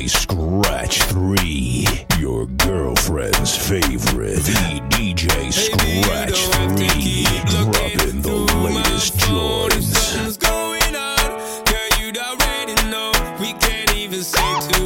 by Scratch 3, your girlfriend's favorite. VDJ Scratch 3, dropping the latest joints. Going on, girl, you already know. We can't even too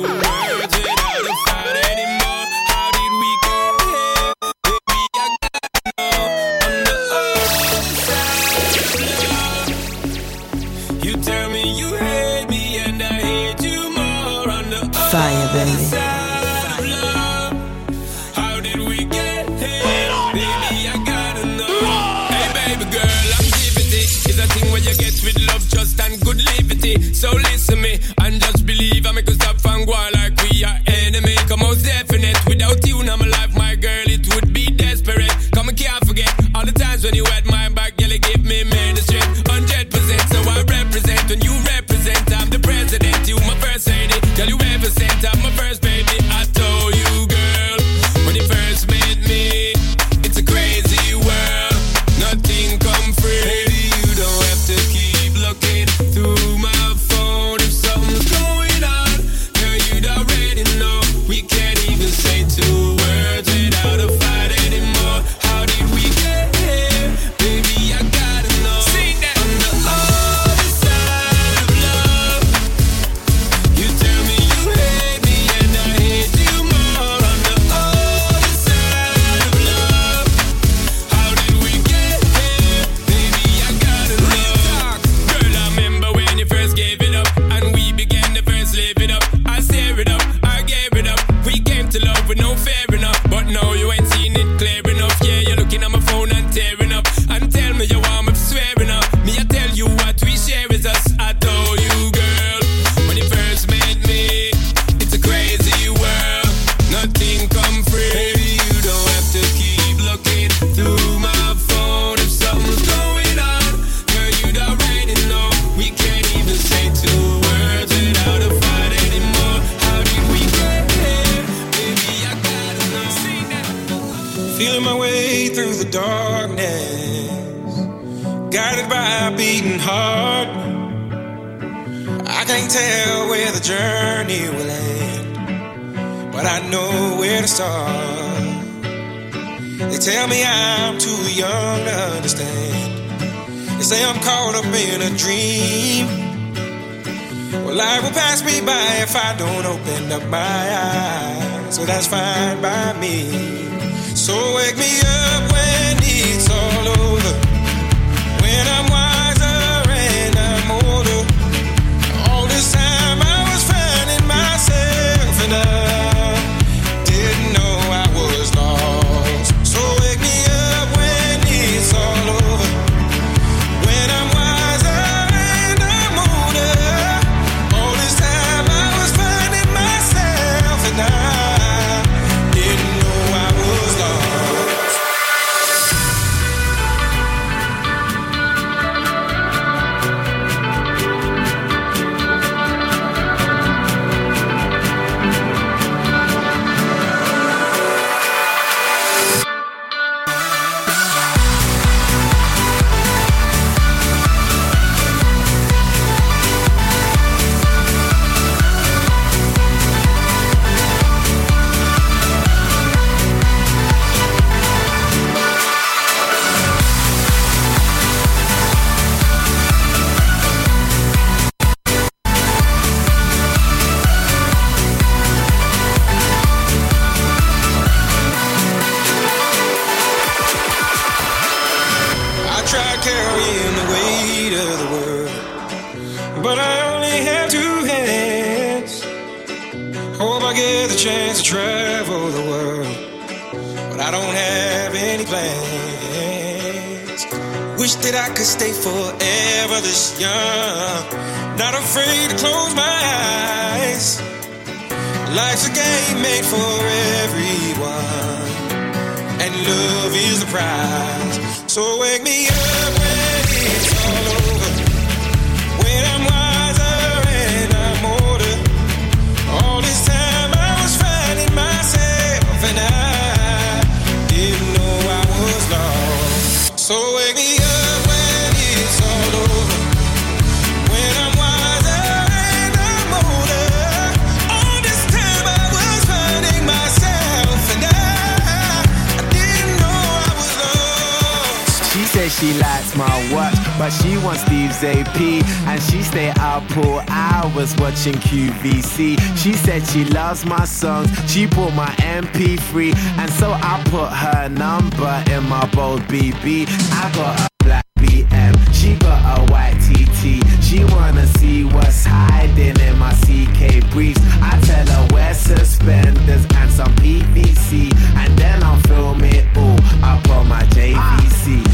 QVC. She said she loves my songs, she bought my MP3, and so I put her number in my bold BB. I got a black BM, she got a white TT. She wanna see what's hiding in my CK briefs. I tell her wear suspenders and some PVC, and then I'll film it all up on my JVC.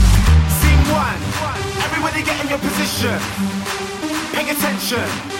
Scene one, everybody get in your position. Pay attention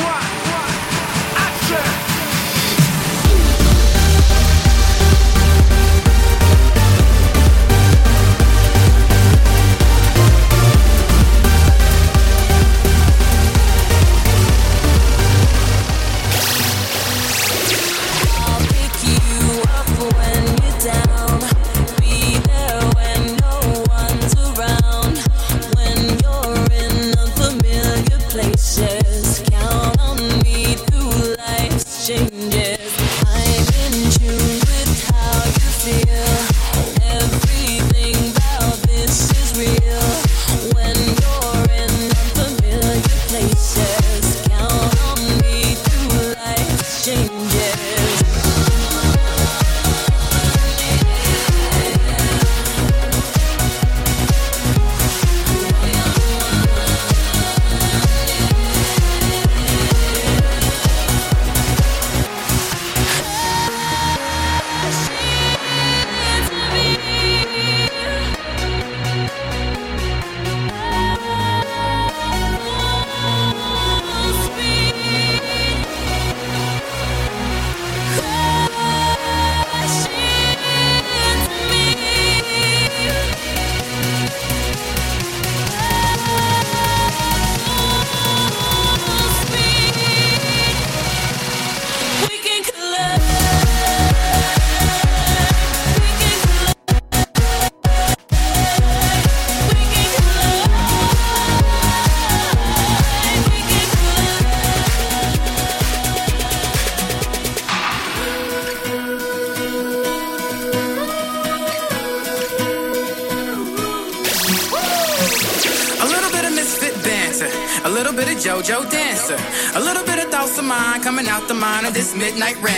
midnight rain.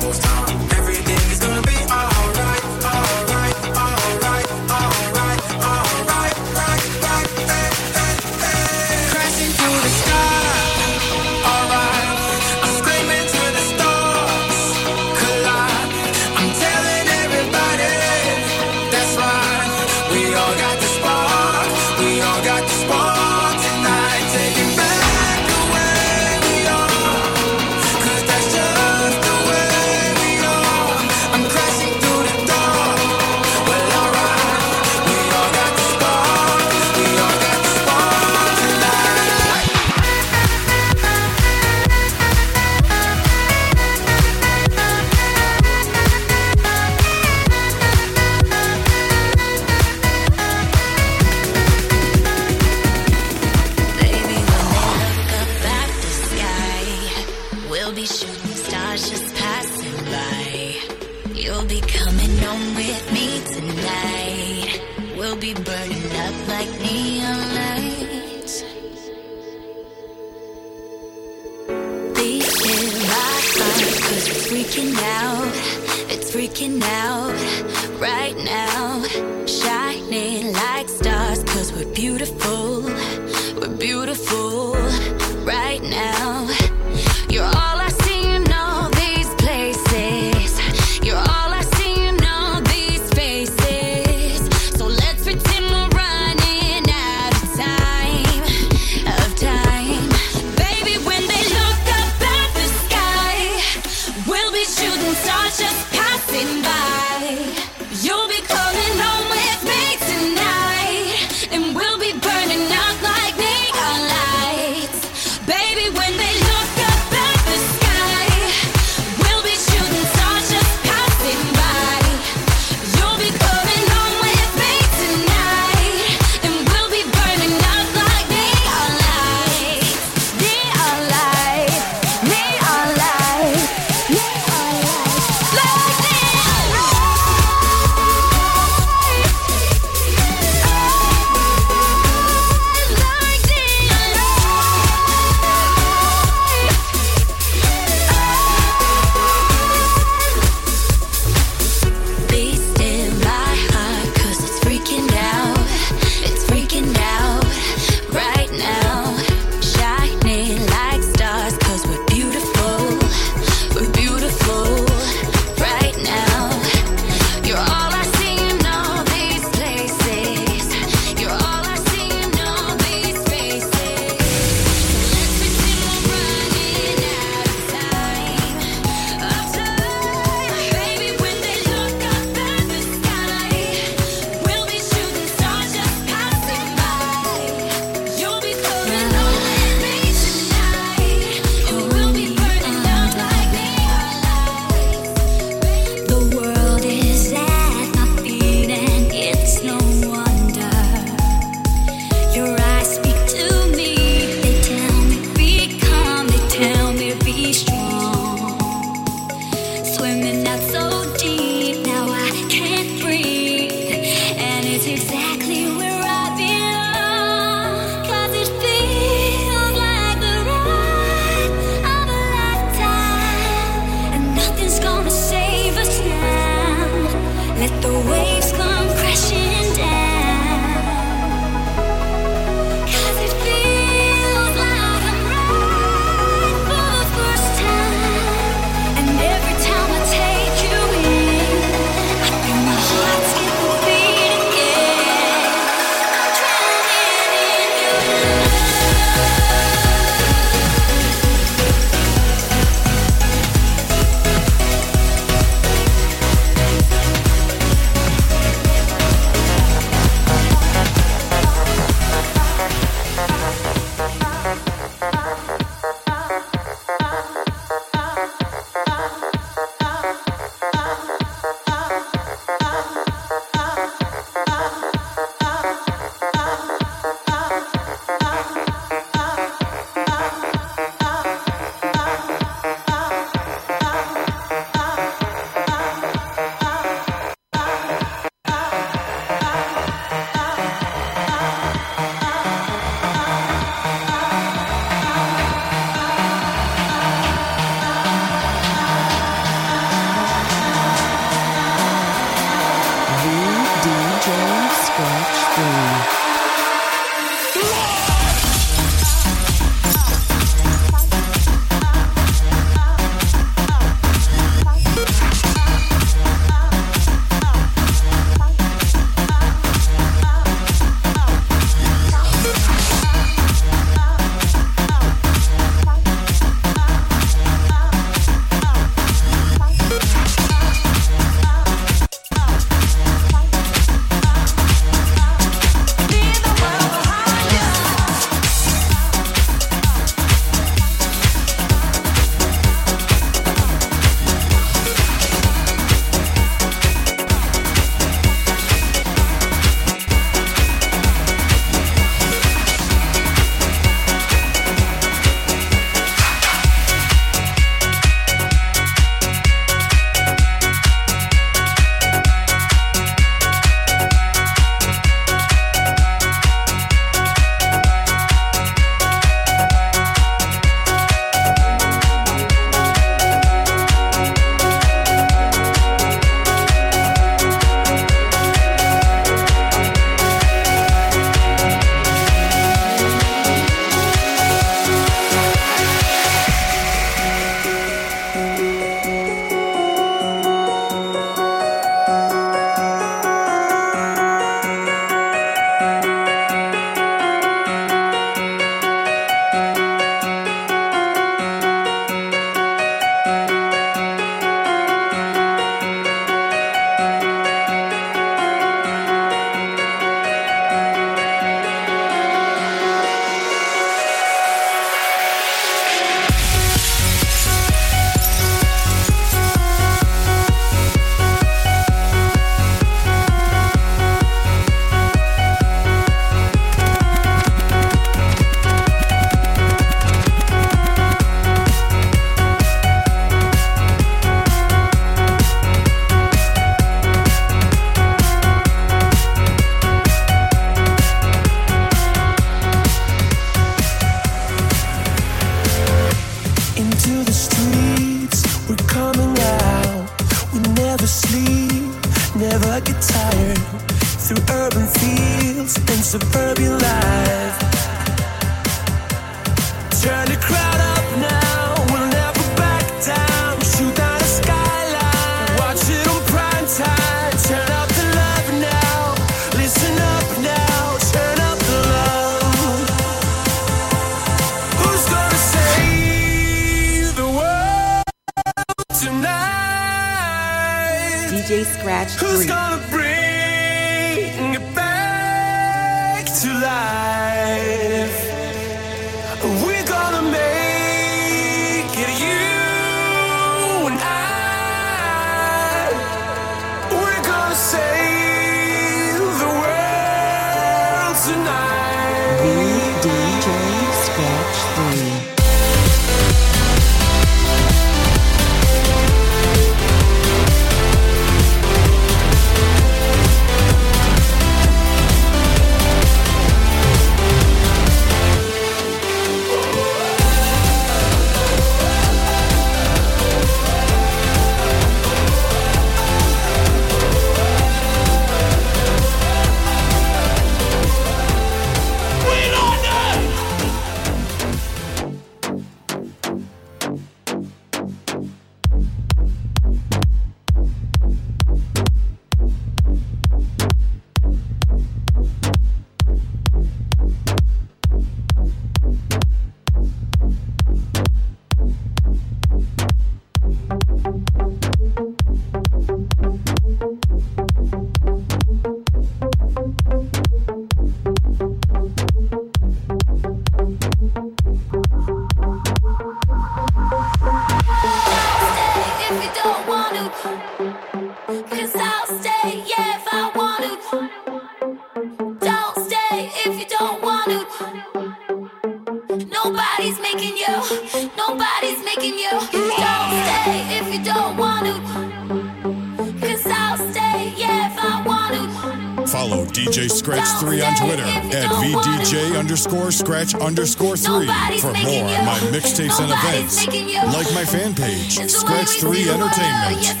on Twitter at VDJ underscore scratch underscore three for more on my mixtapes and events. Like my fan page, Scratch 3 Entertainment.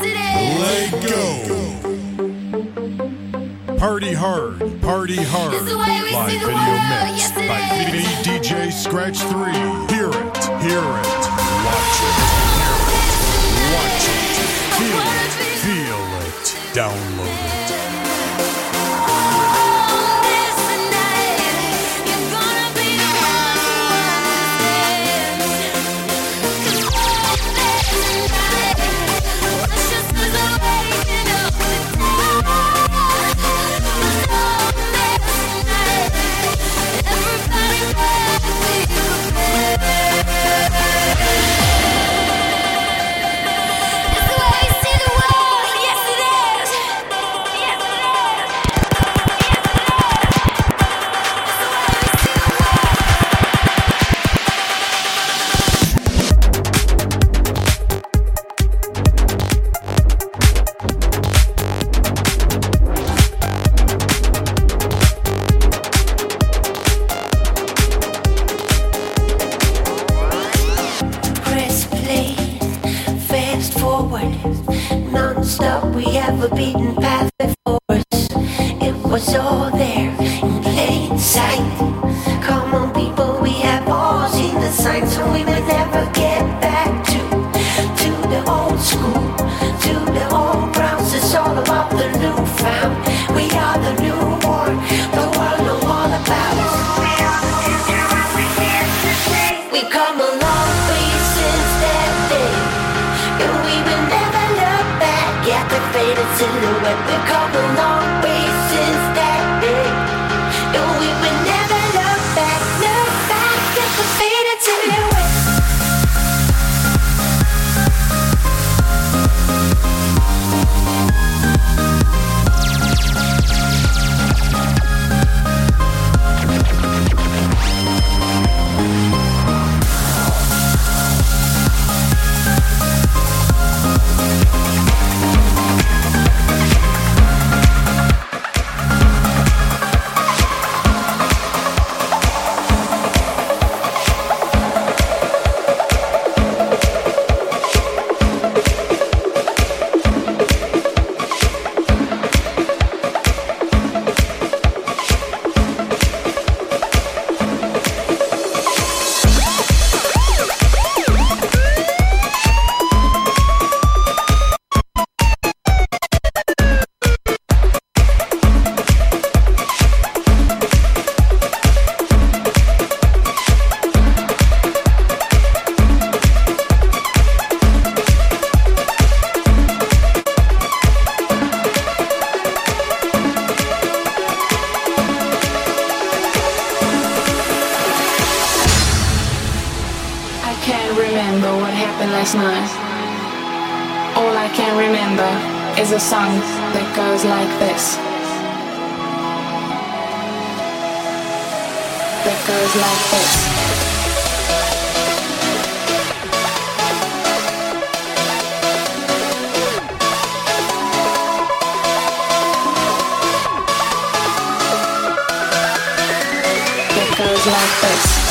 Let go. Party hard, party hard. Live video mix by VDJ Scratch 3. Hear it, hear it, watch it, hear it, watch it, feel it. A beaten path. last night. All I can remember is a song that goes like this. That goes like this. That goes like this.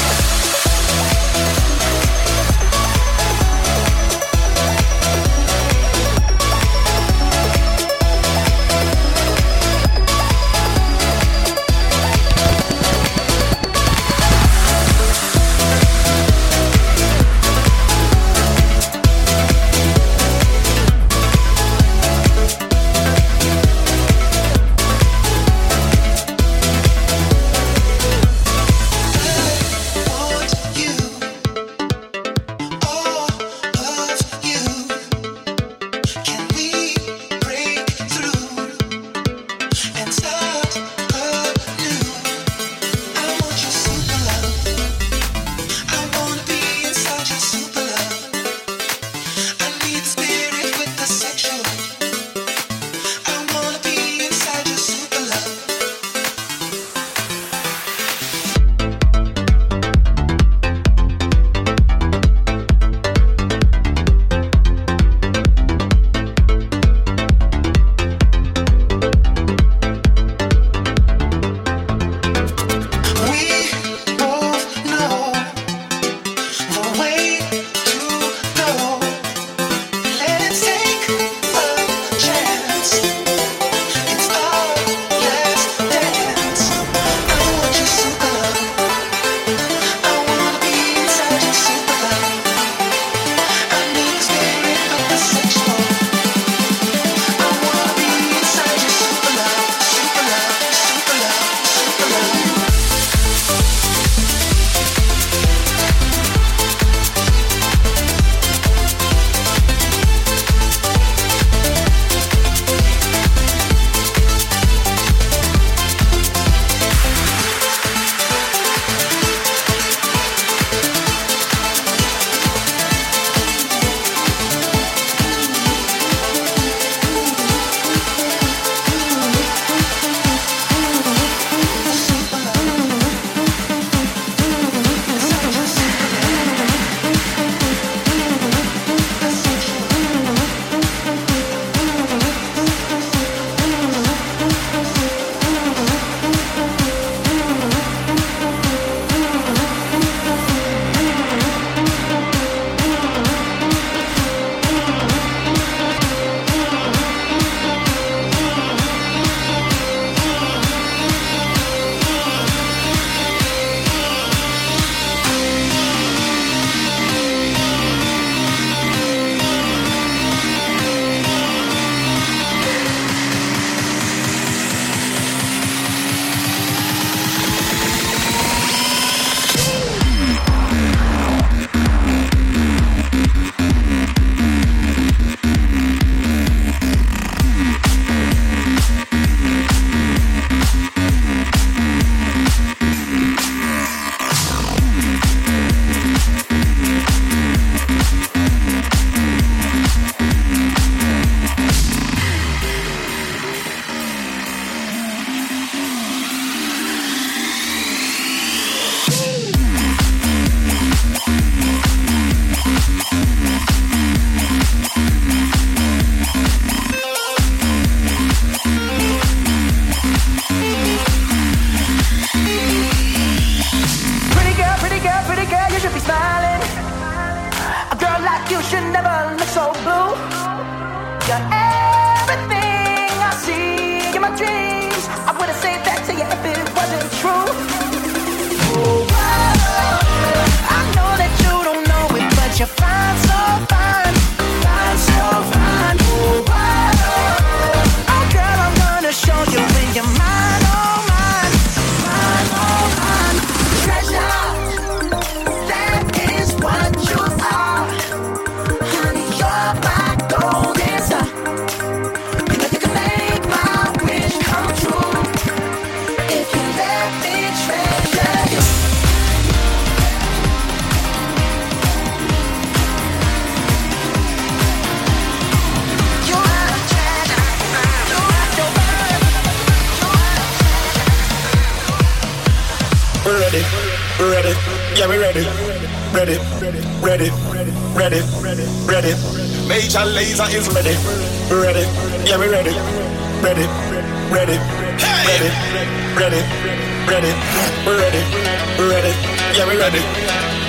Ready. We're ready, ready. Yeah, we ready,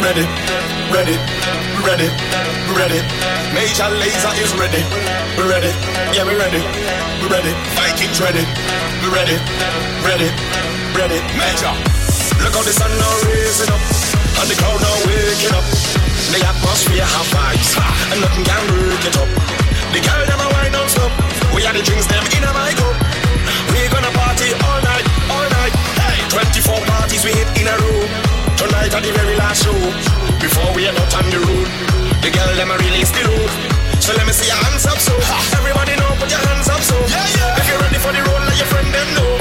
ready, ready, ready, ready. Major Lazer is ready, we ready. Yeah, we ready, we ready. Vikings ready, we ready, ready, ready. Major. Look how the sun now raising up, and the crowd now waking up. The atmosphere have vibes, and nothing can break it up. The girl them a wine non-stop. We are the drinks them in a my cup. We gonna party all night, all night. Hey, 24 parties we hit in a row. Tonight at the very last show. Before we head out on the road, the girl them a release the load. So let me see your hands up, so everybody know, put your hands up, so yeah, yeah. If you're ready for the road, let your friend them know.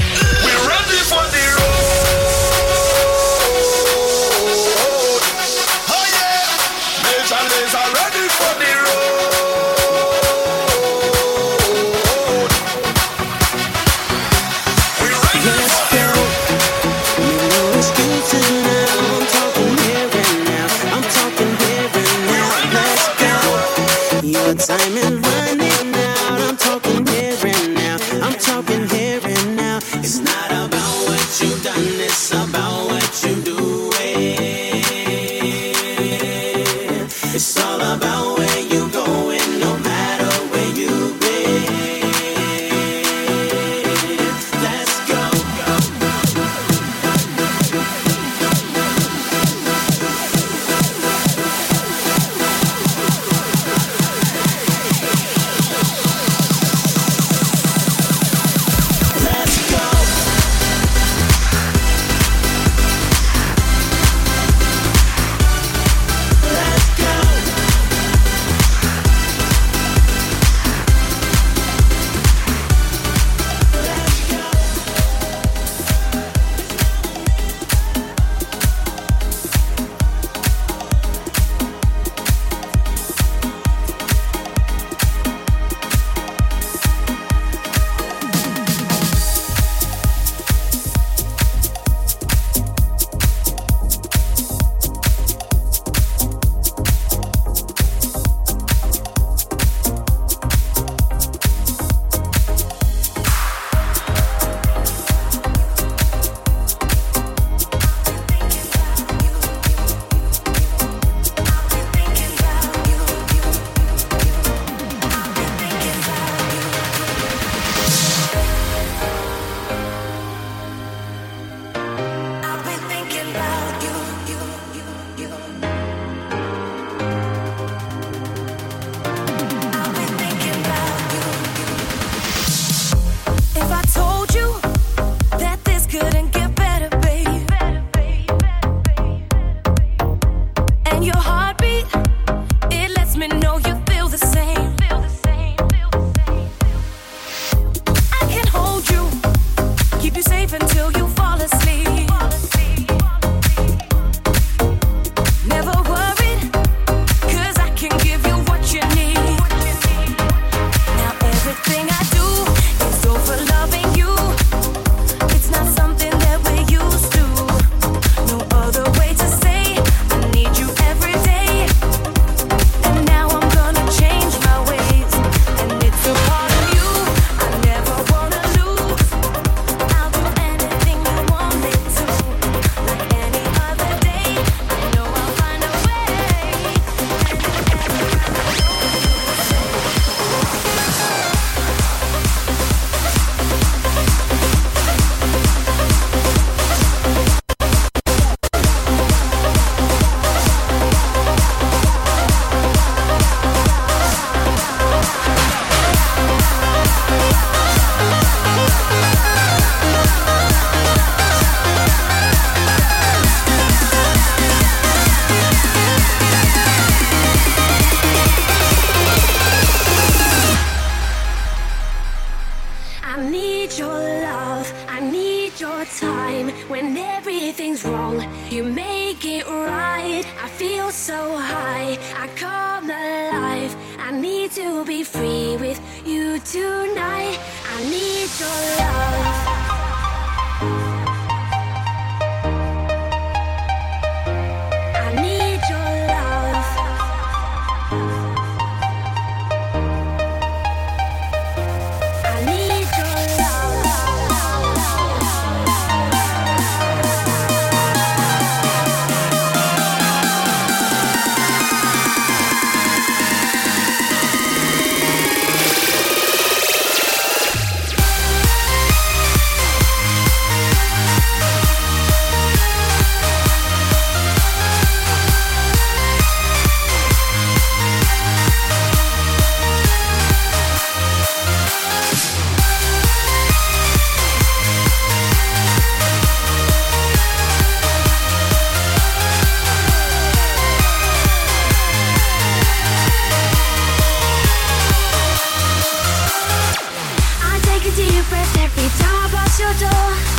就这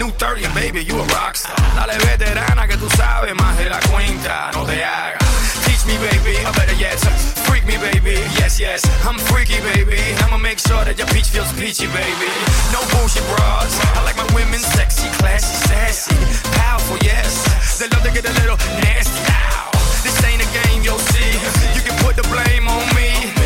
new 30, baby, you a rockstar. Dale veterana que tú sabes más de la cuenta, no te hagas. Teach me, baby, I better yes. Freak me, baby, yes, yes. I'm freaky, baby. I'ma make sure that your peach feels peachy, baby. No bullshit bras. I like my women sexy, classy, sassy, powerful, yes. They love to get a little nasty. Now, This ain't a game, you'll see. You can put the blame on me.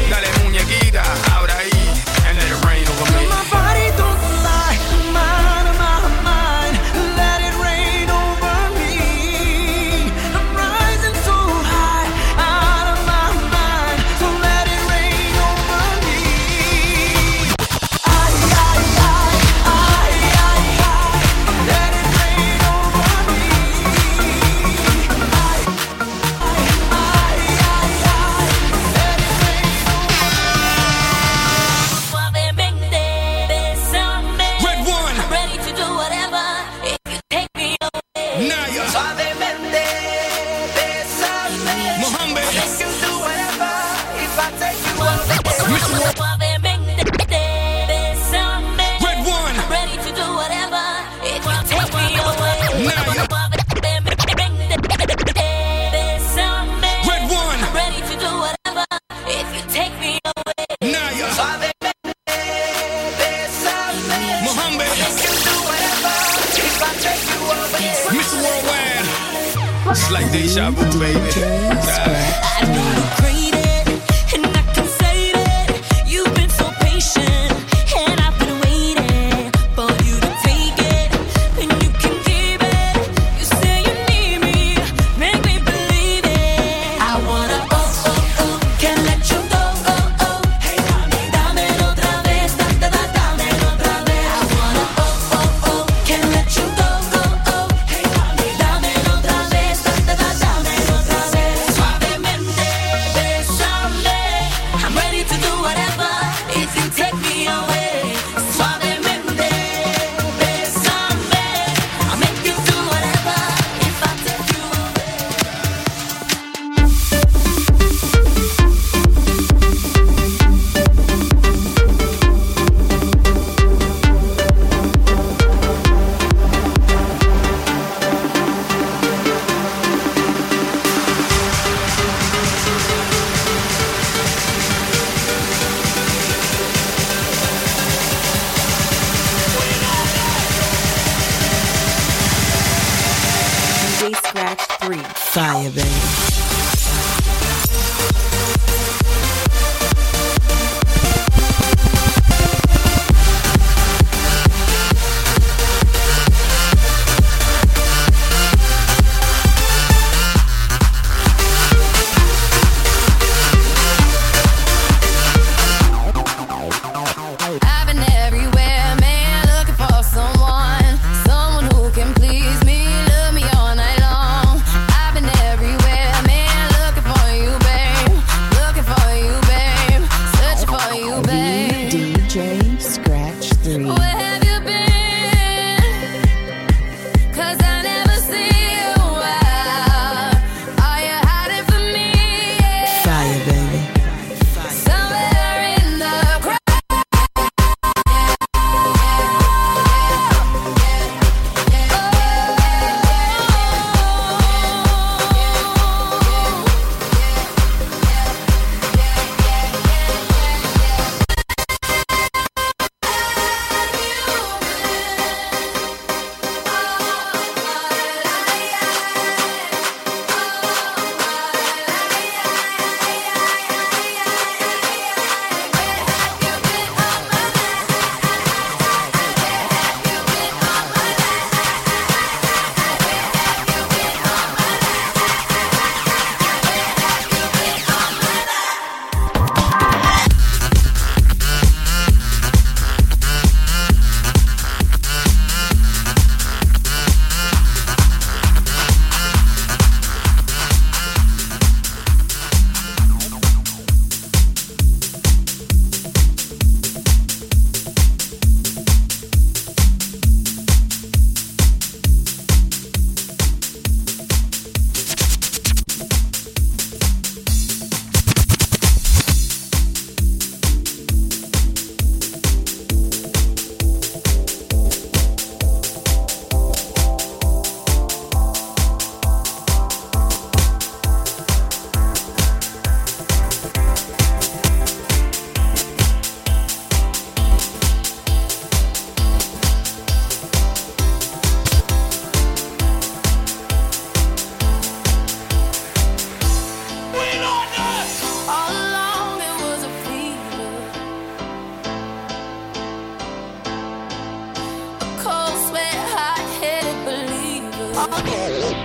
Oh,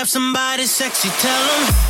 Grab somebody sexy, tell them.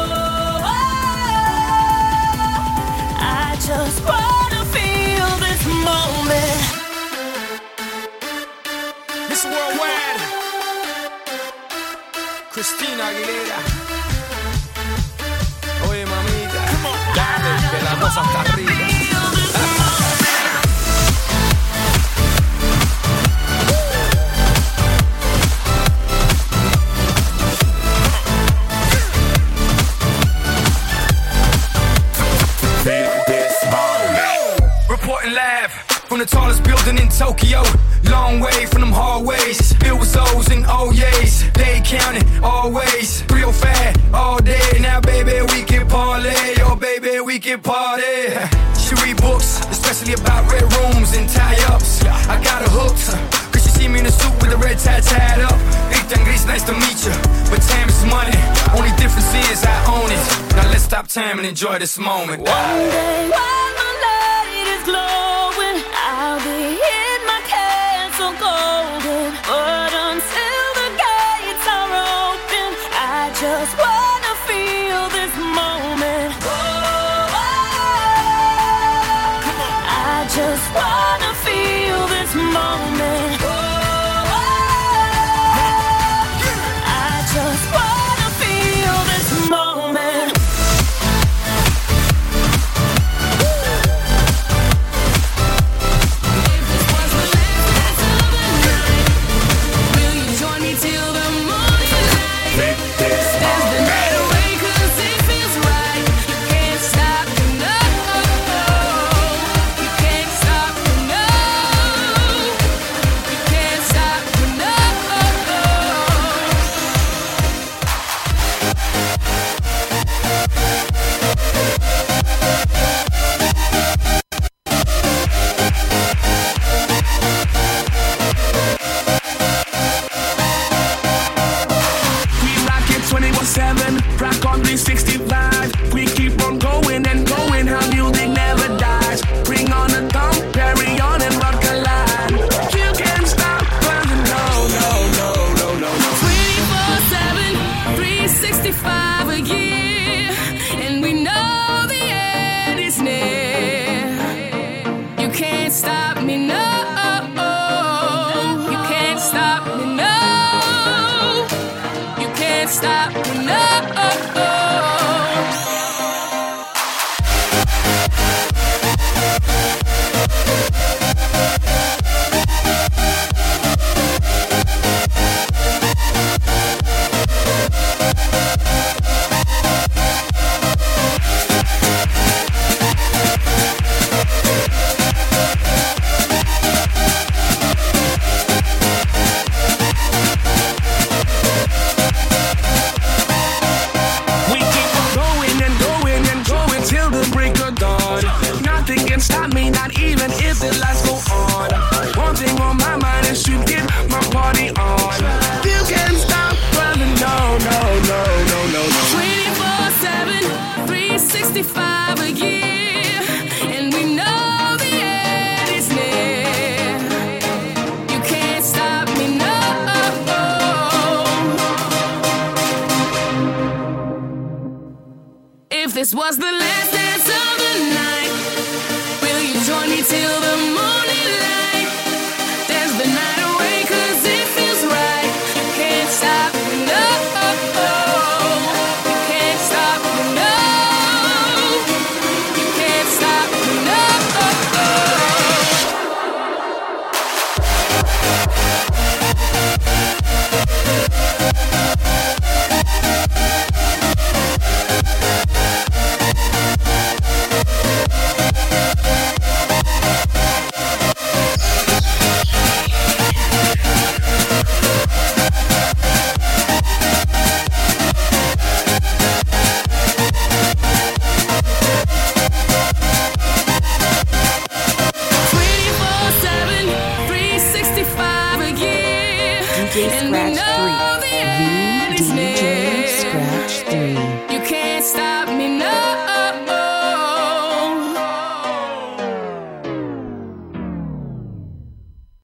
Christina Aguilera. Oye, mamita, dale, que la cosa está arriba. The tallest building in Tokyo. Long way from them hallways. Filled with O's and O's. They counting always. Real fat all day. Now, baby, we can parlay. Oh, baby, we can party. She read books, especially about red rooms and tie ups. I got her hooked. Cause she see me in a suit with a red tie tied up. Christian Grey, nice to meet you. But time is money. Only difference is I own it. Now let's stop time and enjoy this moment. One day while